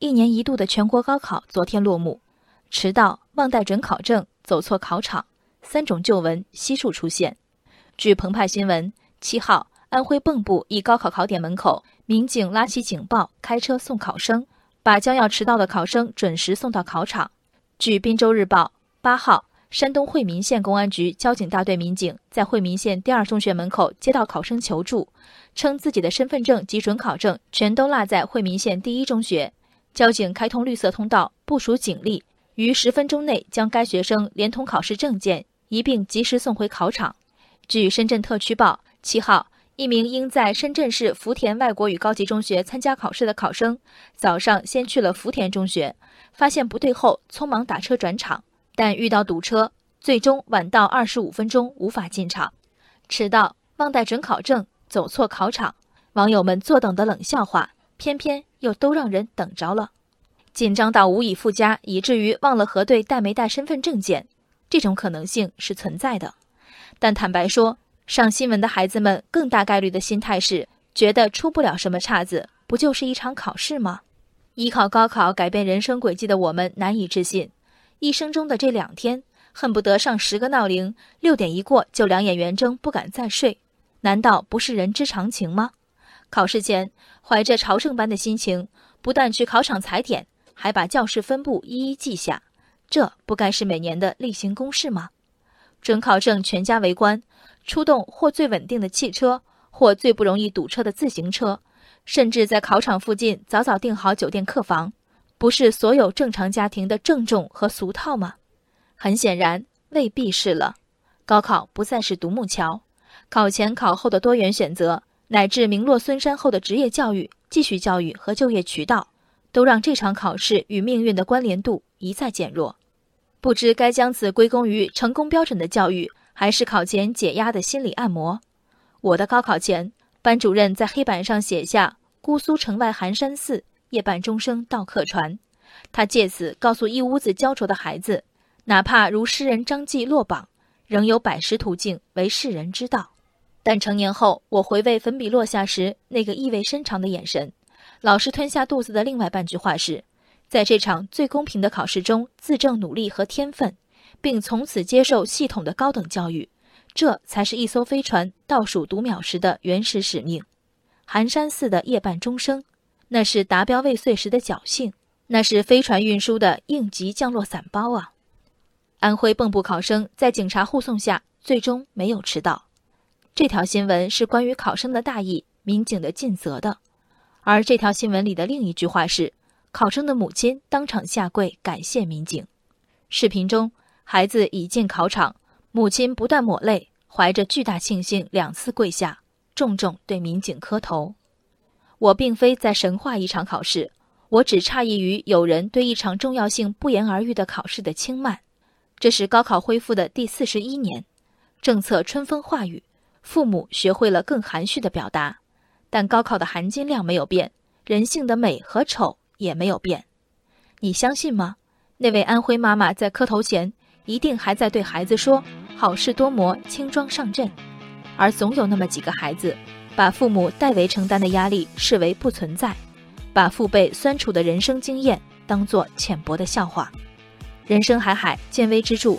一年一度的全国高考昨天落幕，迟到、忘带准考证、走错考场，三种旧闻悉数出现。据澎湃新闻，七号，安徽蚌埠一高考考点门口，民警拉起警报，开车送考生，把将要迟到的考生准时送到考场。据滨州日报，八号，山东惠民县公安局交警大队民警在惠民县第二中学门口接到考生求助，称自己的身份证及准考证全都落在惠民县第一中学。交警开通绿色通道，部署警力，于十分钟内将该学生连同考试证件一并及时送回考场。据深圳特区报，七号，一名应在深圳市福田外国语高级中学参加考试的考生，早上先去了福田中学，发现不对后，匆忙打车转场，但遇到堵车，最终晚到二十五分钟，无法进场。迟到、忘带准考证、走错考场，网友们坐等的冷笑话，偏偏又都让人等着了。紧张到无以复加，以至于忘了核对带没带身份证件，这种可能性是存在的。但坦白说，上新闻的孩子们更大概率的心态是觉得出不了什么岔子，不就是一场考试吗？依靠高考改变人生轨迹的我们难以置信，一生中的这两天，恨不得上十个闹铃，六点一过就两眼圆睁，不敢再睡。难道不是人之常情吗？考试前，怀着朝圣般的心情，不但去考场踩点，还把教室分布一一记下，这不该是每年的例行公事吗？准考证全家围观，出动或最稳定的汽车，或最不容易堵车的自行车，甚至在考场附近早早订好酒店客房，不是所有正常家庭的郑重和俗套吗？很显然，未必是了。高考不再是独木桥，考前考后的多元选择，乃至名落孙山后的职业教育、继续教育和就业渠道，都让这场考试与命运的关联度一再减弱。不知该将此归功于成功标准的教育，还是考前解压的心理按摩。我的高考前，班主任在黑板上写下“姑苏城外寒山寺，夜半钟声到客船”。他借此告诉一屋子焦灼的孩子，哪怕如诗人张继落榜，仍有百十途径为世人知道。但成年后，我回味粉笔落下时那个意味深长的眼神，老师吞下肚子的另外半句话是。在这场最公平的考试中，自证努力和天分，并从此接受系统的高等教育，这才是一艘飞船倒数读秒时的原始使命。寒山寺的夜半钟声，那是达标未遂时的侥幸，那是飞船运输的应急降落伞包啊！安徽蚌埠考生在警察护送下，最终没有迟到。这条新闻是关于考生的大意、民警的尽责的，而这条新闻里的另一句话是。考生的母亲当场下跪感谢民警。视频中，孩子已进考场，母亲不断抹泪，怀着巨大庆幸，两次跪下，重重对民警磕头。我并非在神话一场考试，我只诧异于有人对一场重要性不言而喻的考试的轻慢。这是高考恢复的第四十一年，政策春风化雨，父母学会了更含蓄的表达，但高考的含金量没有变，人性的美和丑。也没有变，你相信吗？那位安徽妈妈在磕头前，一定还在对孩子说“好事多磨，轻装上阵”，而总有那么几个孩子，把父母代为承担的压力视为不存在，把父辈酸楚的人生经验当作浅薄的笑话。人生海海，见微知著。